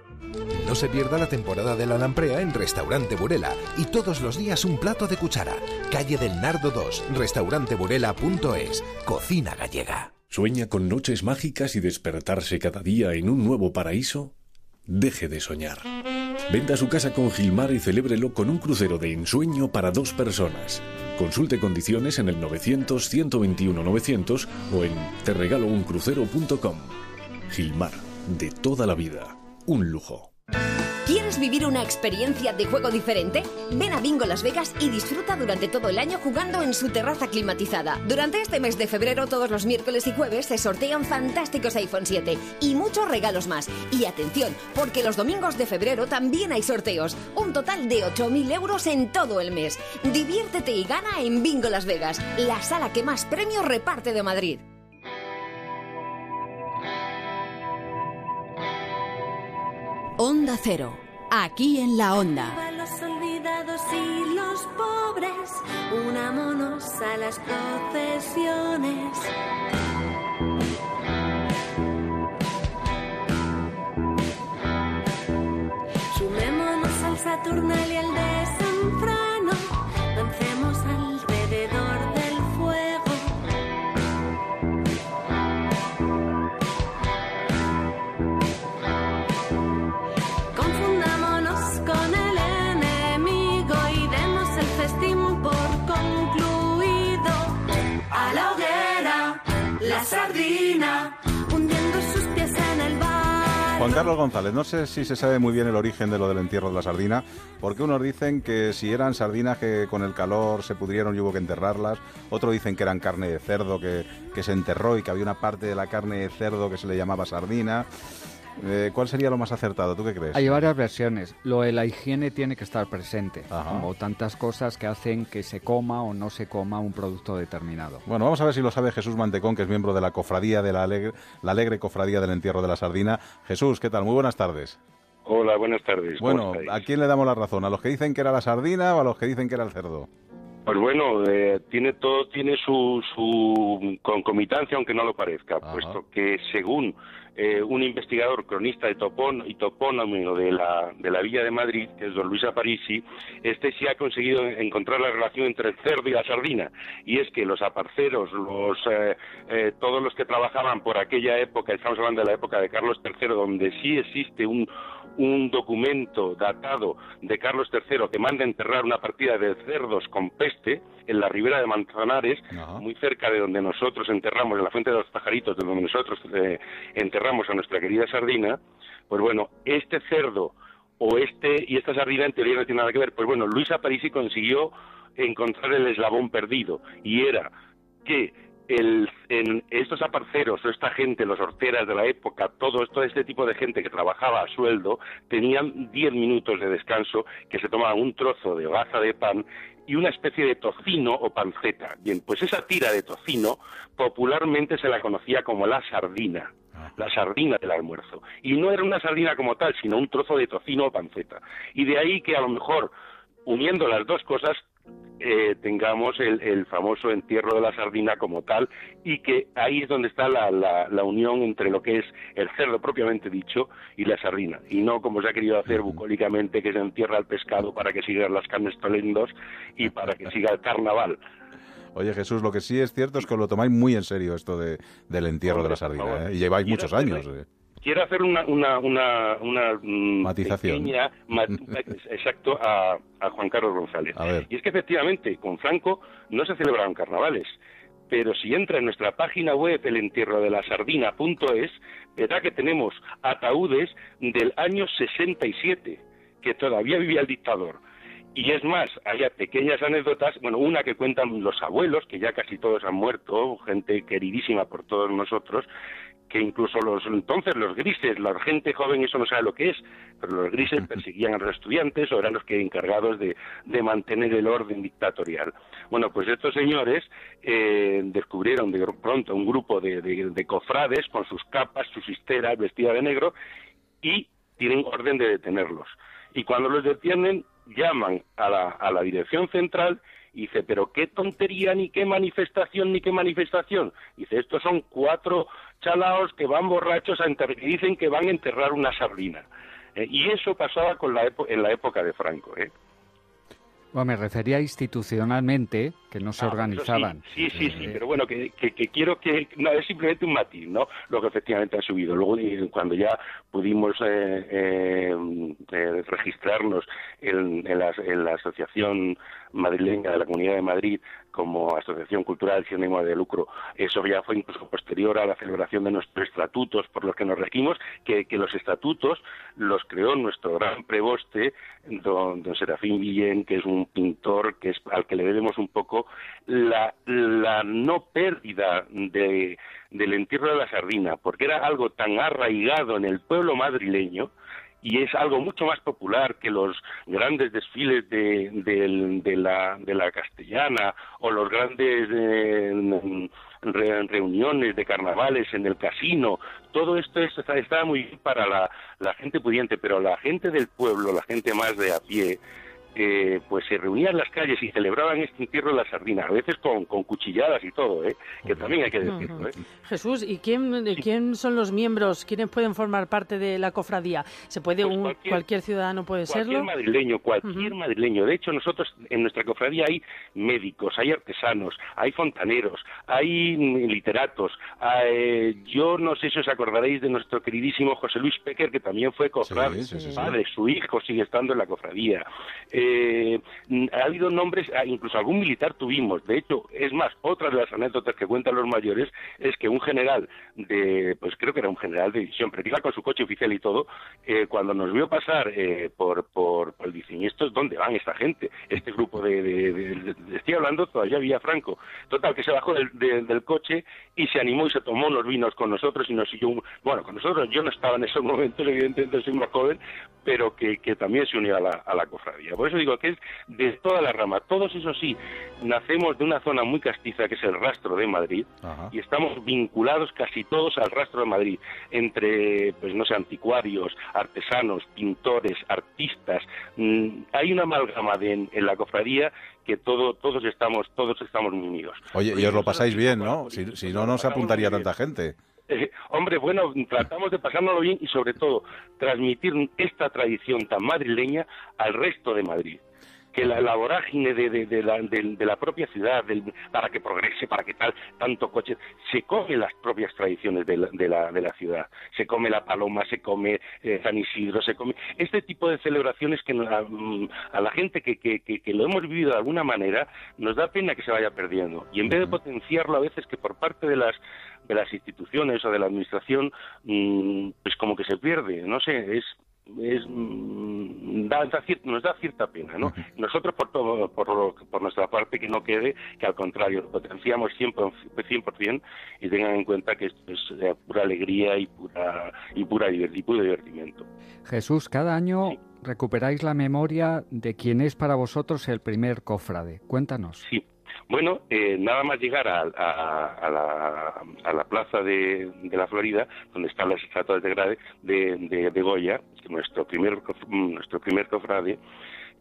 No se pierda la temporada de la lamprea en Restaurante Burela y todos los días un plato de cuchara. Calle del Nardo 2, restauranteburela.es, cocina gallega. ¿Sueña con noches mágicas y despertarse cada día en un nuevo paraíso? Deje de soñar. Venda su casa con Gilmar y celébrelo con un crucero de ensueño para dos personas. Consulte condiciones en el 900-121-900 o en terregalouncrucero.com. Gilmar, de toda la vida. Un lujo. ¿Quieres vivir una experiencia de juego diferente? Ven a Bingo Las Vegas y disfruta durante todo el año jugando en su terraza climatizada. Durante este mes de febrero, todos los miércoles y jueves se sortean fantásticos iPhone 7 y muchos regalos más. Y atención, porque los domingos de febrero también hay sorteos. Un total de 8.000 euros en todo el mes. Diviértete y gana en Bingo Las Vegas, la sala que más premios reparte de Madrid. Onda Cero. Aquí en la onda. Los olvidados y los pobres, unámonos a las procesiones. Sumémonos al Saturnal y al Carlos González, no sé si se sabe muy bien el origen de lo del entierro de la sardina, porque unos dicen que si eran sardinas que con el calor se pudrieron y hubo que enterrarlas, otros dicen que eran carne de cerdo que, que se enterró y que había una parte de la carne de cerdo que se le llamaba sardina. Eh, ¿Cuál sería lo más acertado? ¿Tú qué crees? Hay varias versiones. Lo de la higiene tiene que estar presente, como tantas cosas que hacen que se coma o no se coma un producto determinado. Bueno, vamos a ver si lo sabe Jesús Mantecón, que es miembro de la cofradía de la alegre, la alegre cofradía del entierro de la sardina. Jesús, ¿qué tal? Muy buenas tardes. Hola, buenas tardes. ¿cómo Bueno? ¿a quién le damos la razón? ¿A los que dicen que era la sardina o a los que dicen que era el cerdo? Pues bueno, eh, tiene todo tiene su, su concomitancia, aunque no lo parezca, puesto que según eh, un investigador cronista de topón y topónimo de la, de la Villa de Madrid, que es don Luis Aparici, este sí ha conseguido encontrar la relación entre el cerdo y la sardina. Y es que los aparceros, los, eh, eh, todos los que trabajaban por aquella época, estamos hablando de la época de Carlos III, donde sí existe un, un documento datado de Carlos III que manda enterrar una partida de cerdos con peste en la ribera de Manzanares, muy cerca de donde nosotros enterramos, en la fuente de los pajaritos, de donde nosotros eh, enterramos a nuestra querida sardina, pues bueno, este cerdo o este y esta sardina en teoría no tiene nada que ver. Pues bueno, Luis Aparici consiguió encontrar el eslabón perdido y era que el, en estos aparceros o esta gente, los horteras de la época, todo, todo este tipo de gente que trabajaba a sueldo, tenían 10 minutos de descanso que se tomaban un trozo de hogaza de pan y una especie de tocino o panceta. Bien, pues esa tira de tocino popularmente se la conocía como la sardina la sardina del almuerzo. Y no era una sardina como tal, sino un trozo de tocino o panceta. Y de ahí que a lo mejor, uniendo las dos cosas, eh, tengamos el, el famoso entierro de la sardina como tal y que ahí es donde está la, la, la unión entre lo que es el cerdo propiamente dicho y la sardina y no como se ha querido hacer bucólicamente que se entierra el pescado para que sigan las carnes tolendos y para que siga el carnaval Oye Jesús, lo que sí es cierto es que lo tomáis muy en serio esto de, del entierro de la sardina, ¿eh? y lleváis muchos años. ¿eh? Quiero hacer una una una, una mm, Matización. pequeña ma- exacto a, a Juan Carlos González A ver. y es que efectivamente con Franco no se celebraron carnavales pero si entra en nuestra página web elentierrodelasardina.es, verá que tenemos ataúdes del año 67, que todavía vivía el dictador. Y es más, hay pequeñas anécdotas, bueno, una que cuentan los abuelos, que ya casi todos han muerto, gente queridísima por todos nosotros, que incluso los entonces los grises, la gente joven eso no sabe lo que es, pero los grises perseguían a los estudiantes o eran los que encargados de, de mantener el orden dictatorial. Bueno, pues estos señores eh, descubrieron de pronto un grupo de, de, de cofrades con sus capas, sus histeras, vestidas de negro y tienen orden de detenerlos. Y cuando los detienen, llaman a la, a la dirección central dice, pero qué tontería, ni qué manifestación, ni qué manifestación. Dice, estos son cuatro chalaos que van borrachos a enter- y dicen que van a enterrar una sardina. Eh, y eso pasaba con la en la época de Franco. ¿eh? Bueno, me refería institucionalmente, que no se Ah, organizaban. Sí, sí, sí, sí, Eh, pero bueno, que, que, que quiero que... No, es simplemente un matiz, ¿no? Lo que efectivamente han subido. Luego, cuando ya pudimos eh, eh, eh, registrarnos en, en la, en la Asociación Madrileña de la Comunidad de Madrid como Asociación Cultural sin ánimo de lucro, eso ya fue incluso posterior a la celebración de nuestros estatutos por los que nos regimos, que, los estatutos los creó nuestro gran preboste, don, don Serafín Guillén, que es un pintor que es al que le debemos un poco la, la no pérdida de, del entierro de la sardina, porque era algo tan arraigado en el pueblo madrileño y es algo mucho más popular que los grandes desfiles de, de la, de la castellana o los grandes eh, re- reuniones de carnavales en el casino. Todo esto es- está, muy bien para la gente pudiente, pero la gente del pueblo, la gente más de a pie, eh, pues se reunían en las calles y celebraban este entierro de la sardina, a veces con, con cuchilladas y todo, ¿eh? que también hay que decirlo. ¿eh? Jesús, ¿y quién, quién son los miembros? ¿Quiénes pueden formar parte de la cofradía? ¿Se puede un, cualquier, ciudadano puede Pues Cualquier serlo? madrileño, cualquier madrileño. De hecho, nosotros en nuestra cofradía hay médicos, hay artesanos, hay fontaneros, hay literatos. hay- yo no sé si os acordaréis de nuestro queridísimo José Luis Pecker, que también fue cofrade. Sí, sí, sí, sí. Padre, su hijo sigue estando en la cofradía. Eh, mm, ha habido nombres, ah, incluso algún militar tuvimos. De hecho, es más, otra de las anécdotas que cuentan los mayores es que un general de, pues creo que era un general de división, pero iba con su coche oficial y todo, eh, cuando nos vio pasar eh, por, por, por el diseño, ¿y estos dónde van esta gente? Este grupo de, de- de- de- estoy hablando todavía vía Franco. Total, que se bajó del, de- del coche y se animó y se tomó unos vinos con nosotros y nos siguió, un- bueno, con nosotros yo no estaba en esos momentos, evidentemente soy más joven, pero que, que también se unió a la, a la cofradía. Por eso digo que es de toda la rama. Todos, eso sí, nacemos de una zona muy castiza que es el rastro de Madrid y estamos vinculados casi todos al rastro de Madrid, entre, pues no sé, anticuarios, artesanos, pintores, artistas. Mm, hay una amalgama de, en, en la cofradía que todo, todos estamos, todos estamos unidos. Oye, y os lo pasáis bien, ¿no? Si, si no, no se apuntaría tanta gente. Hombre, bueno, tratamos de pasárnoslo bien y sobre todo transmitir esta tradición tan madrileña al resto de Madrid. Que la, la vorágine de, de- de la, de- de la propia ciudad, del- para que progrese, para que tal, tanto coche, se come las propias tradiciones de la, de la, de la ciudad. Se come la paloma, se come eh, San Isidro, se come. Este tipo de celebraciones que nos- a, mm, a la gente que, que, que, que lo hemos vivido de alguna manera nos da pena que se vaya perdiendo. Y en vez de potenciarlo a veces que por parte de las de las instituciones o de la administración, mm, pues como que se pierde, no sé, es es mm, da- da cier- nos da cierta pena, ¿no? Nosotros por todo, por, lo- por nuestra parte que no quede, que al contrario lo potenciamos 100%, 100% y tengan en cuenta que esto es eh, pura alegría y pura y pura y puro divertimiento. Jesús, cada año recuperáis la memoria de quién es para vosotros el primer cofrade. Cuéntanos. Sí. Bueno, eh, nada más llegar a, a- la, a la plaza de, de la Florida, donde están las estatuas de, de, de- Goya, nuestro primer, nuestro primer cofrade,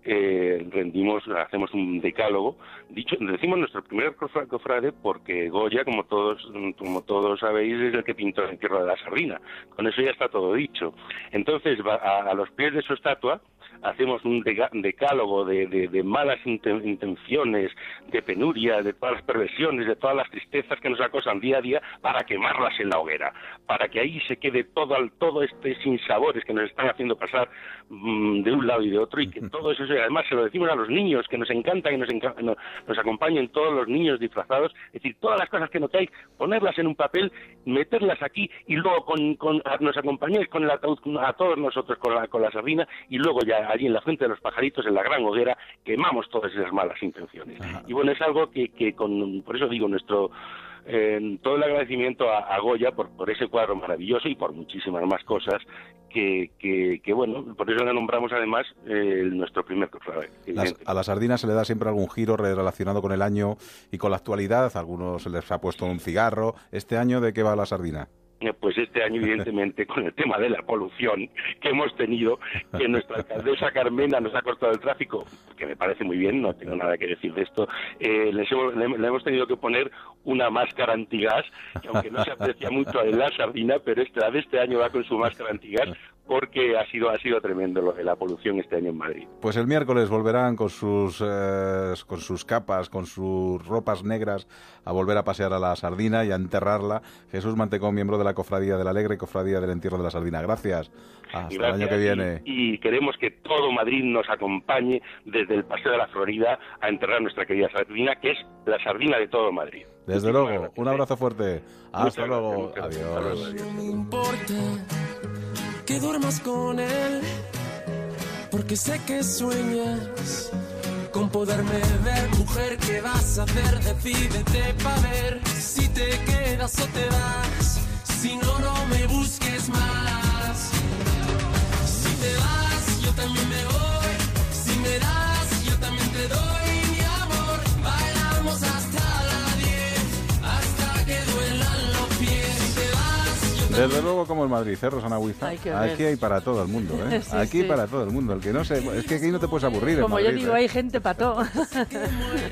eh, rendimos, hacemos un decálogo. Dicho, decimos nuestro primer cofra- cofrade porque Goya, como todos, como todos sabéis, es el que pintó el entierro de la sardina. Con eso ya está todo dicho. Entonces, va a, a los pies de su estatua hacemos un decálogo de, de- de malas inten- intenciones, de penuria, de todas las perversiones, de todas las tristezas que nos acosan día a día, para quemarlas en la hoguera, para que ahí se quede todo, todo este sinsabores que nos están haciendo pasar mm, de un lado y de otro, y que todo eso, además se lo decimos a los niños, que nos encanta que nos, enca- no- nos acompañen todos los niños disfrazados, es decir, todas las cosas que notáis, ponerlas en un papel, meterlas aquí, y luego con, con- nos acompañáis con el ataúd, a todos nosotros con la, con la sardina, y luego ya allí en la frente de los pajaritos, en la gran hoguera, quemamos todas esas malas intenciones. Y bueno, es algo que, que con, por eso digo, nuestro eh, todo el agradecimiento a, a Goya por, por ese cuadro maravilloso y por muchísimas más cosas que, que, que, bueno, por eso le nombramos además eh, nuestro primer cofrade. A la sardina se le da siempre algún giro re- relacionado con el año y con la actualidad. A algunos se les ha puesto un cigarro. ¿Este año de qué va la sardina? Eh, Pues este año, evidentemente, con el tema de la polución que hemos tenido, que nuestra alcaldesa Carmena nos ha cortado el tráfico, que me parece muy bien, no tengo nada que decir de esto, eh, les hemos- le, le hemos tenido que poner una máscara antigas, que aunque no se aprecia mucho en la sardina, pero la de este año va con su máscara antigas, porque ha sido, ha sido tremendo lo de la polución este año en Madrid. Pues el miércoles volverán con sus, eh, con sus capas, con sus ropas negras, a volver a pasear a la sardina y a enterrarla. Jesús Mantecón, miembro de la Cofradía del Alegre y Cofradía del Entierro de la Sardina. Gracias. Hasta el año que viene. Y, y queremos que todo Madrid nos acompañe desde el Paseo de la Florida a enterrar nuestra querida sardina, que es la sardina de todo Madrid. Desde luego, un abrazo fuerte. Hasta luego. gracias, Adiós. Que duermas con él, porque sé que sueñas con poderme ver. Mujer, ¿qué vas a hacer? Decídete pa' ver si te quedas o te vas. Si no, no me busques más. Si te vas, yo también me voy. Desde luego como el Madrid, ¿eh, Rosana Huiza? Hay. Aquí hay para todo el mundo, ¿eh? Sí, aquí sí. para todo el mundo. El que no se, es que aquí no te puedes aburrir en Como yo digo, ¿eh? hay gente para todo.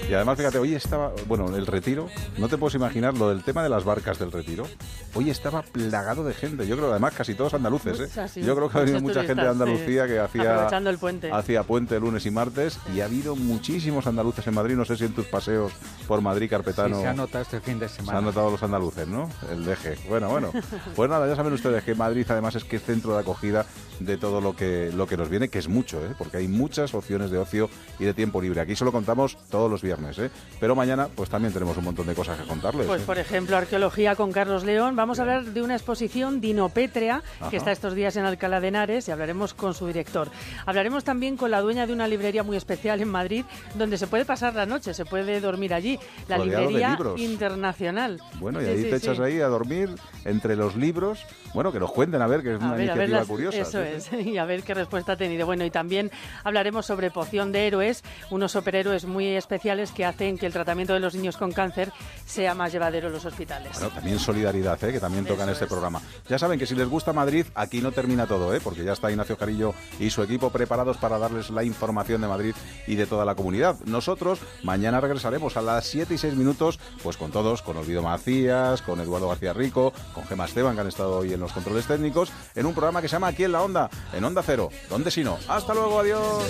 Y además, fíjate, hoy estaba, bueno, el retiro, no te puedes imaginar lo del tema de las barcas del retiro. Hoy estaba plagado de gente. Yo creo, además, casi todos andaluces, ¿eh? Sí. Yo creo que ha venido Muchos mucha gente de Andalucía sí. que hacía el puente. hacía puente lunes y martes y ha habido muchísimos andaluces en Madrid. No sé si en tus paseos por Madrid, Carpetano, Sí, se ha notado este fin de se semana. han notado los andaluces, ¿no? El deje. Bueno, bueno. Pues nada, ya saben ustedes que Madrid además es que es centro de acogida de todo lo que, lo que nos viene, que es mucho, ¿eh? porque hay muchas opciones de ocio y de tiempo libre. Aquí solo contamos todos los viernes, ¿eh? pero mañana pues también tenemos un montón de cosas que contarles. Pues ¿eh? por ejemplo, arqueología con Carlos León. Vamos a hablar de una exposición dinopétrea Ajá. que está estos días en Alcalá de Henares y hablaremos con su director. Hablaremos también con la dueña de una librería muy especial en Madrid donde se puede pasar la noche, se puede dormir allí. La Rodeado librería internacional. Bueno, y ahí sí, te sí. echas ahí a dormir entre los libros euros bueno, que nos cuenten a ver, que es A una ver, iniciativa las- curiosa. Eso sí, es, y a ver qué respuesta ha tenido. Bueno, y también hablaremos sobre Poción de Héroes, unos superhéroes muy especiales que hacen que el tratamiento de los niños con cáncer sea más llevadero en los hospitales. Bueno, también solidaridad, ¿eh? que también toca en este programa. Ya saben que si les gusta Madrid, aquí no termina todo, ¿eh? porque ya está Ignacio Carillo y su equipo preparados para darles la información de Madrid y de toda la comunidad. Nosotros mañana regresaremos a las 7 y 6 minutos, pues con todos, con Olvido Macías, con Eduardo García Rico, con Gemma Esteban, que han estado hoy en los controles técnicos, en un programa que se llama Aquí en la Onda, en Onda Cero. ¿Dónde si no? Hasta luego, adiós.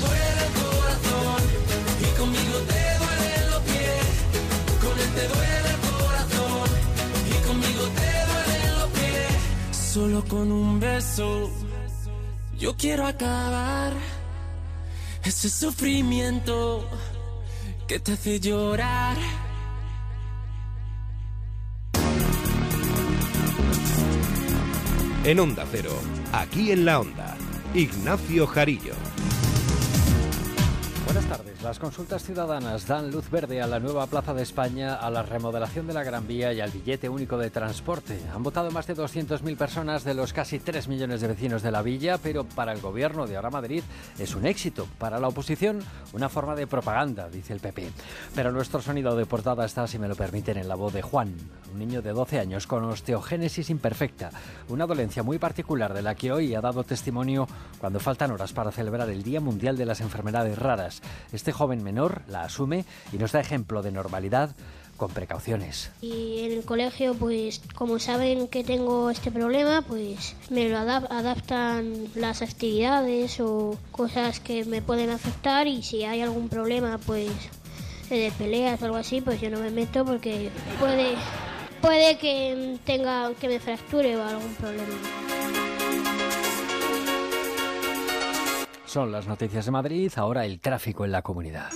Solo con un beso. Yo quiero acabar ese sufrimiento que te hace llorar. En Onda Cero, aquí en la Onda, Ignacio Jarillo. Buenas tardes. Las consultas ciudadanas dan luz verde a la nueva Plaza de España, a la remodelación de la Gran Vía y al billete único de transporte. Han votado más de 200.000 personas de los casi 3 millones de vecinos de la villa, pero para el gobierno de ahora Madrid es un éxito. Para la oposición, una forma de propaganda, dice el PP. Pero nuestro sonido de portada está, si me lo permiten, en la voz de Juan, un niño de 12 años con osteogénesis imperfecta, una dolencia muy particular de la que hoy ha dado testimonio cuando faltan horas para celebrar el Día Mundial de las Enfermedades Raras. Este joven menor la asume y nos da ejemplo de normalidad con precauciones. Y en el colegio, pues como saben que tengo este problema, pues me lo adap- adaptan las actividades o cosas que me pueden afectar y si hay algún problema, pues de peleas o algo así, pues yo no me meto porque puede, puede que tenga que me fracture o algún problema. Son las noticias de Madrid, ahora el tráfico en la comunidad.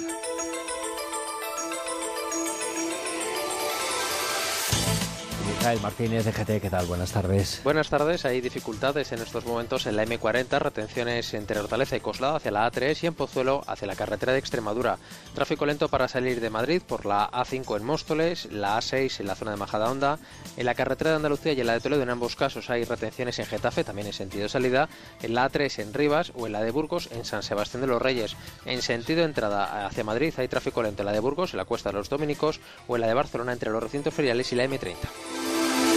Mijael Martínez de GT, ¿qué tal? Buenas tardes. Buenas tardes, hay dificultades en estos momentos en la M40, retenciones entre Hortaleza y Coslada hacia la A3 y en Pozuelo hacia la carretera de Extremadura. Tráfico lento para salir de Madrid por la A5 en Móstoles, la A6 en la zona de Majadahonda, en la carretera de Andalucía y en la de Toledo en ambos casos hay retenciones en Getafe, también en sentido salida, en la A3 en Rivas o en la de Burgos en San Sebastián de los Reyes. En sentido entrada hacia Madrid hay tráfico lento en la de Burgos, en la Cuesta de los Dominicos o en la de Barcelona entre los recintos feriales y la M30.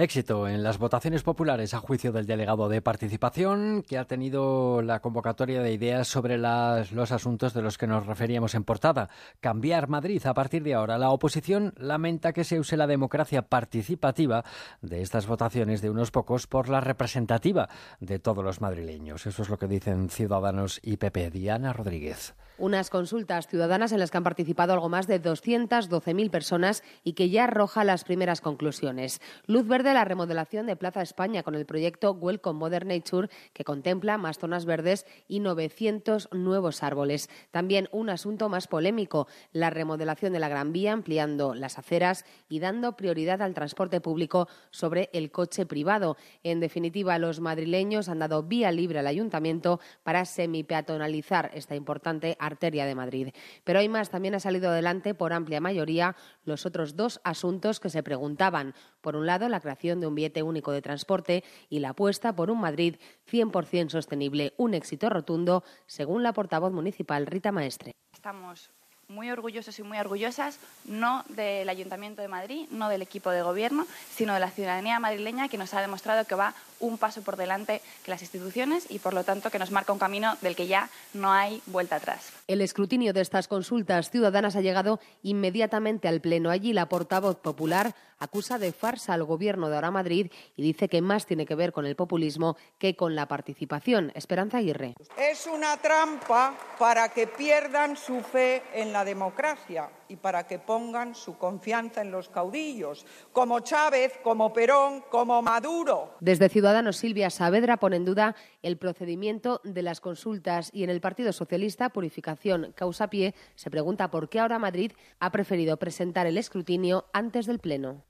Éxito en las votaciones populares a juicio del delegado de participación que ha tenido la convocatoria de ideas sobre las- los asuntos de los que nos referíamos en portada. Cambiar Madrid a partir de ahora. La oposición lamenta que se use la democracia participativa de estas votaciones de unos pocos por la representativa de todos los madrileños. Eso es lo que dicen Ciudadanos y PP. Diana Rodríguez. Unas consultas ciudadanas en las que han participado algo más de 212.000 personas y que ya arroja las primeras conclusiones. Luz verde a la remodelación de Plaza España con el proyecto Welcome Modern Nature que contempla más zonas verdes y 900 nuevos árboles. También un asunto más polémico, la remodelación de la Gran Vía ampliando las aceras y dando prioridad al transporte público sobre el coche privado. En definitiva, los madrileños han dado vía libre al ayuntamiento para semipeatonalizar esta importante arteria de Madrid. Pero hay más, también ha salido adelante por amplia mayoría los otros dos asuntos que se preguntaban. Por un lado, la creación de un billete único de transporte y la apuesta por un Madrid 100% sostenible, un éxito rotundo, según la portavoz municipal Rita Maestre. Estamos muy orgullosos y muy orgullosas, no del Ayuntamiento de Madrid, no del equipo de gobierno, sino de la ciudadanía madrileña que nos ha demostrado que va un paso por delante que las instituciones y, por lo tanto, que nos marca un camino del que ya no hay vuelta atrás. El escrutinio de estas consultas ciudadanas ha llegado inmediatamente al Pleno. Allí la portavoz popular acusa de farsa al Gobierno de Ahora Madrid y dice que más tiene que ver con el populismo que con la participación. Esperanza Aguirre. Es una trampa para que pierdan su fe en la democracia y para que pongan su confianza en los caudillos, como Chávez, como Perón, como Maduro. Desde Ciudadanos, Silvia Saavedra pone en duda el procedimiento de las consultas y en el Partido Socialista, Purificación Causa Pie, se pregunta por qué ahora Madrid ha preferido presentar el escrutinio antes del Pleno.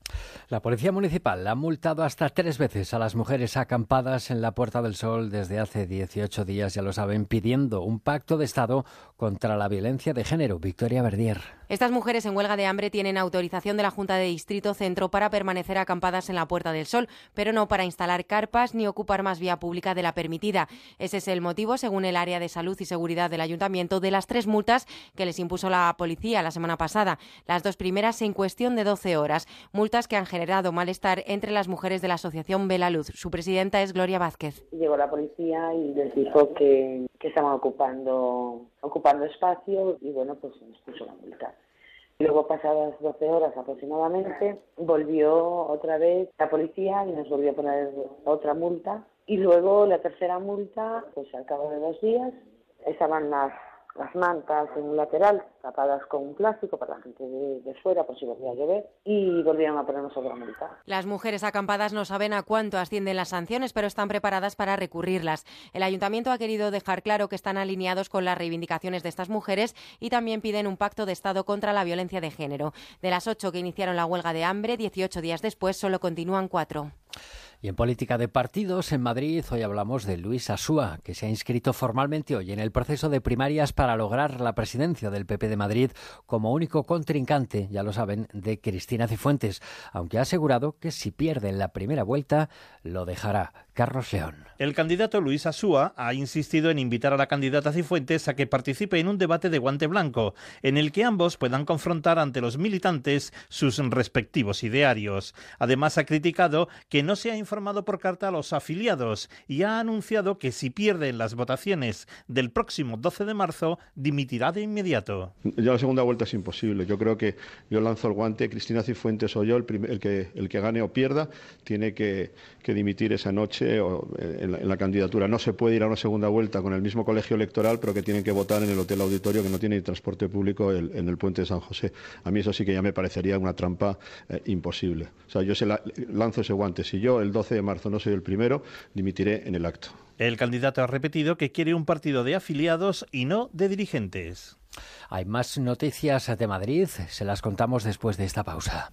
La Policía Municipal ha multado hasta tres veces a las mujeres acampadas en la Puerta del Sol desde hace 18 días, ya lo saben, pidiendo un pacto de Estado contra la violencia de género. Victoria Verdier. Estas mujeres en huelga de hambre tienen autorización de la Junta de Distrito Centro para permanecer acampadas en la Puerta del Sol, pero no para instalar carpas ni ocupar más vía pública de la permitida. Ese es el motivo, según el área de salud y seguridad del ayuntamiento, de las tres multas que les impuso la policía la semana pasada. Las dos primeras en cuestión de 12 horas. Multas que han generado malestar entre las mujeres de la asociación Vela Luz. Su presidenta es Gloria Vázquez. Llegó la policía y les dijo que, que estaban ocupando, ocupando espacio y bueno, pues nos puso la multa. Luego, pasadas 12 horas aproximadamente, volvió otra vez la policía y nos volvió a poner otra multa. Y luego la tercera multa, pues al cabo de dos días, estaban las, las mantas en un lateral tapadas con un plástico para la gente de, de fuera por si volvía a llover y volvieron a ponernos otra multa. Las mujeres acampadas no saben a cuánto ascienden las sanciones, pero están preparadas para recurrirlas. El ayuntamiento ha querido dejar claro que están alineados con las reivindicaciones de estas mujeres y también piden un pacto de Estado contra la violencia de género. De las ocho que iniciaron la huelga de hambre, 18 días después solo continúan cuatro. Y en política de partidos, en Madrid, hoy hablamos de Luis Asúa, que se ha inscrito formalmente hoy en el proceso de primarias para lograr la presidencia del PP de Madrid como único contrincante, ya lo saben, de Cristina Cifuentes, aunque ha asegurado que si pierde en la primera vuelta, lo dejará. Carlos León. El candidato Luis Asúa ha insistido en invitar a la candidata Cifuentes a que participe en un debate de guante blanco, en el que ambos puedan confrontar ante los militantes sus respectivos idearios. Además, ha criticado que no se ha informado por carta a los afiliados y ha anunciado que si pierde las votaciones del próximo 12 de marzo, dimitirá de inmediato. Ya la segunda vuelta es imposible. Yo creo que yo lanzo el guante, Cristina Cifuentes o yo, el, el, que, el que gane o pierda, tiene que, que dimitir esa noche o en, la, en, la, candidatura. No se puede ir a una segunda vuelta con el mismo colegio electoral, pero que tienen que votar en el hotel auditorio que no tiene transporte público el, en el puente de San José. A mí eso sí que ya me parecería una trampa eh, imposible. O sea, yo se la, lanzo ese guante. Si yo el 12 de marzo no soy el primero, dimitiré en el acto. El candidato ha repetido que quiere un partido de afiliados y no de dirigentes. Hay más noticias de Madrid, se las contamos después de esta pausa.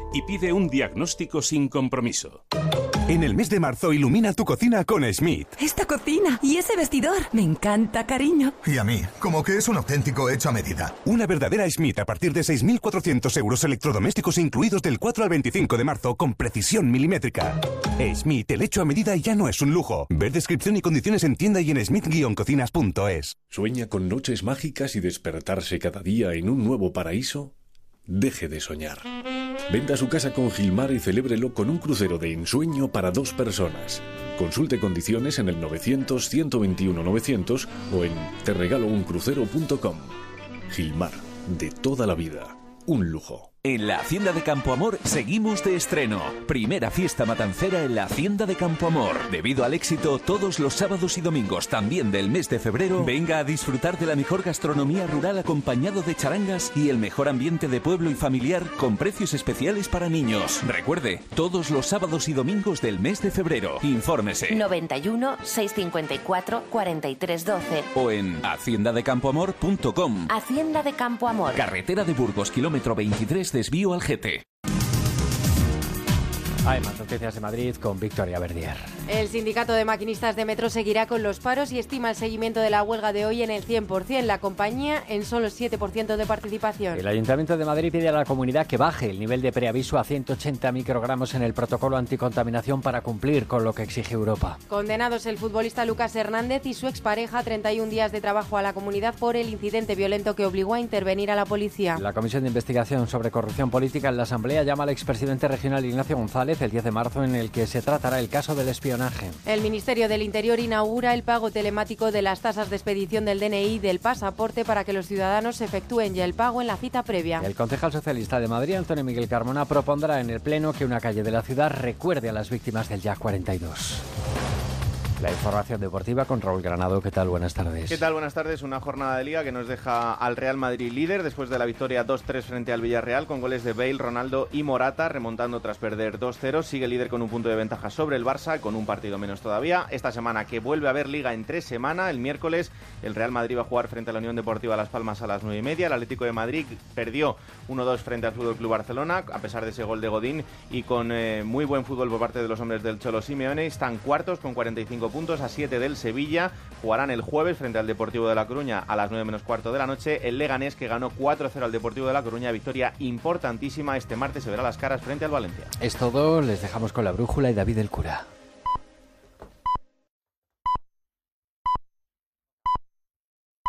y pide un diagnóstico sin compromiso. En el mes de marzo ilumina tu cocina con Schmidt. Esta cocina y ese vestidor. Me encanta, cariño. Y a mí, como que es un auténtico hecho a medida. Una verdadera Schmidt a partir de 6.400 euros electrodomésticos incluidos del 4 al 25 de marzo con precisión milimétrica. Schmidt, el hecho a medida ya no es un lujo. Ver descripción y condiciones en tienda y en schmidt-cocinas.es. ¿Sueña con noches mágicas y despertarse cada día en un nuevo paraíso? Deje de soñar. Venda su casa con Gilmar y celébrelo con un crucero de ensueño para dos personas. Consulte condiciones en el 900-121-900 o en terregalouncrucero.com. Gilmar, de toda la vida, un lujo. En la Hacienda de Campo Amor seguimos de estreno. Primera fiesta matancera en la Hacienda de Campo Amor. Debido al éxito, todos los sábados y domingos, también del mes de febrero, venga a disfrutar de la mejor gastronomía rural acompañado de charangas y el mejor ambiente de pueblo y familiar con precios especiales para niños. Recuerde, todos los sábados y domingos del mes de febrero. Infórmese. 91 654 4312 o en haciendadecampoamor.com. Hacienda de Campo Amor. Carretera de Burgos, kilómetro 23 desvío al GT. Hay más noticias de Madrid con Victoria Verdier. El sindicato de maquinistas de metro seguirá con los paros y estima el seguimiento de la huelga de hoy en el 100%. La compañía en solo el 7% de participación. El Ayuntamiento de Madrid pide a la comunidad que baje el nivel de preaviso a 180 microgramos en el protocolo anticontaminación para cumplir con lo que exige Europa. Condenados el futbolista Lucas Hernández y su expareja 31 días de trabajo a la comunidad por el incidente violento que obligó a intervenir a la policía. La Comisión de Investigación sobre Corrupción Política en la Asamblea llama al expresidente regional Ignacio González el 10 de marzo en el que se tratará el caso del espionaje. El Ministerio del Interior inaugura el pago telemático de las tasas de expedición del DNI y del pasaporte para que los ciudadanos efectúen ya el pago en la cita previa. El concejal socialista de Madrid, Antonio Miguel Carmona, propondrá en el Pleno que una calle de la ciudad recuerde a las víctimas del Jack 42. La información deportiva con Raúl Granado. ¿Qué tal? Buenas tardes. ¿Qué tal? Buenas tardes. Una jornada de liga que nos deja al Real Madrid líder después de la victoria 2-3 frente al Villarreal con goles de Bale, Ronaldo y Morata, remontando tras perder 2-0. Sigue líder con un punto de ventaja sobre el Barça, con un partido menos todavía. Esta semana que vuelve a haber liga en tres semanas, el miércoles el Real Madrid va a jugar frente a la Unión Deportiva Las Palmas a las 9 y media. El Atlético de Madrid perdió 1-2 frente al Fútbol Club Barcelona, a pesar de ese gol de Godín y con eh, muy buen fútbol por parte de los hombres del Cholo Simeone. Están cuartos con 45 puntos a 7 del Sevilla. Jugarán el jueves frente al Deportivo de La Coruña a las 9 menos cuarto de la noche. El Leganés que ganó 4-0 al Deportivo de La Coruña. Victoria importantísima. Este martes se verá las caras frente al Valencia. Es todo. Les dejamos con la brújula y David el Cura.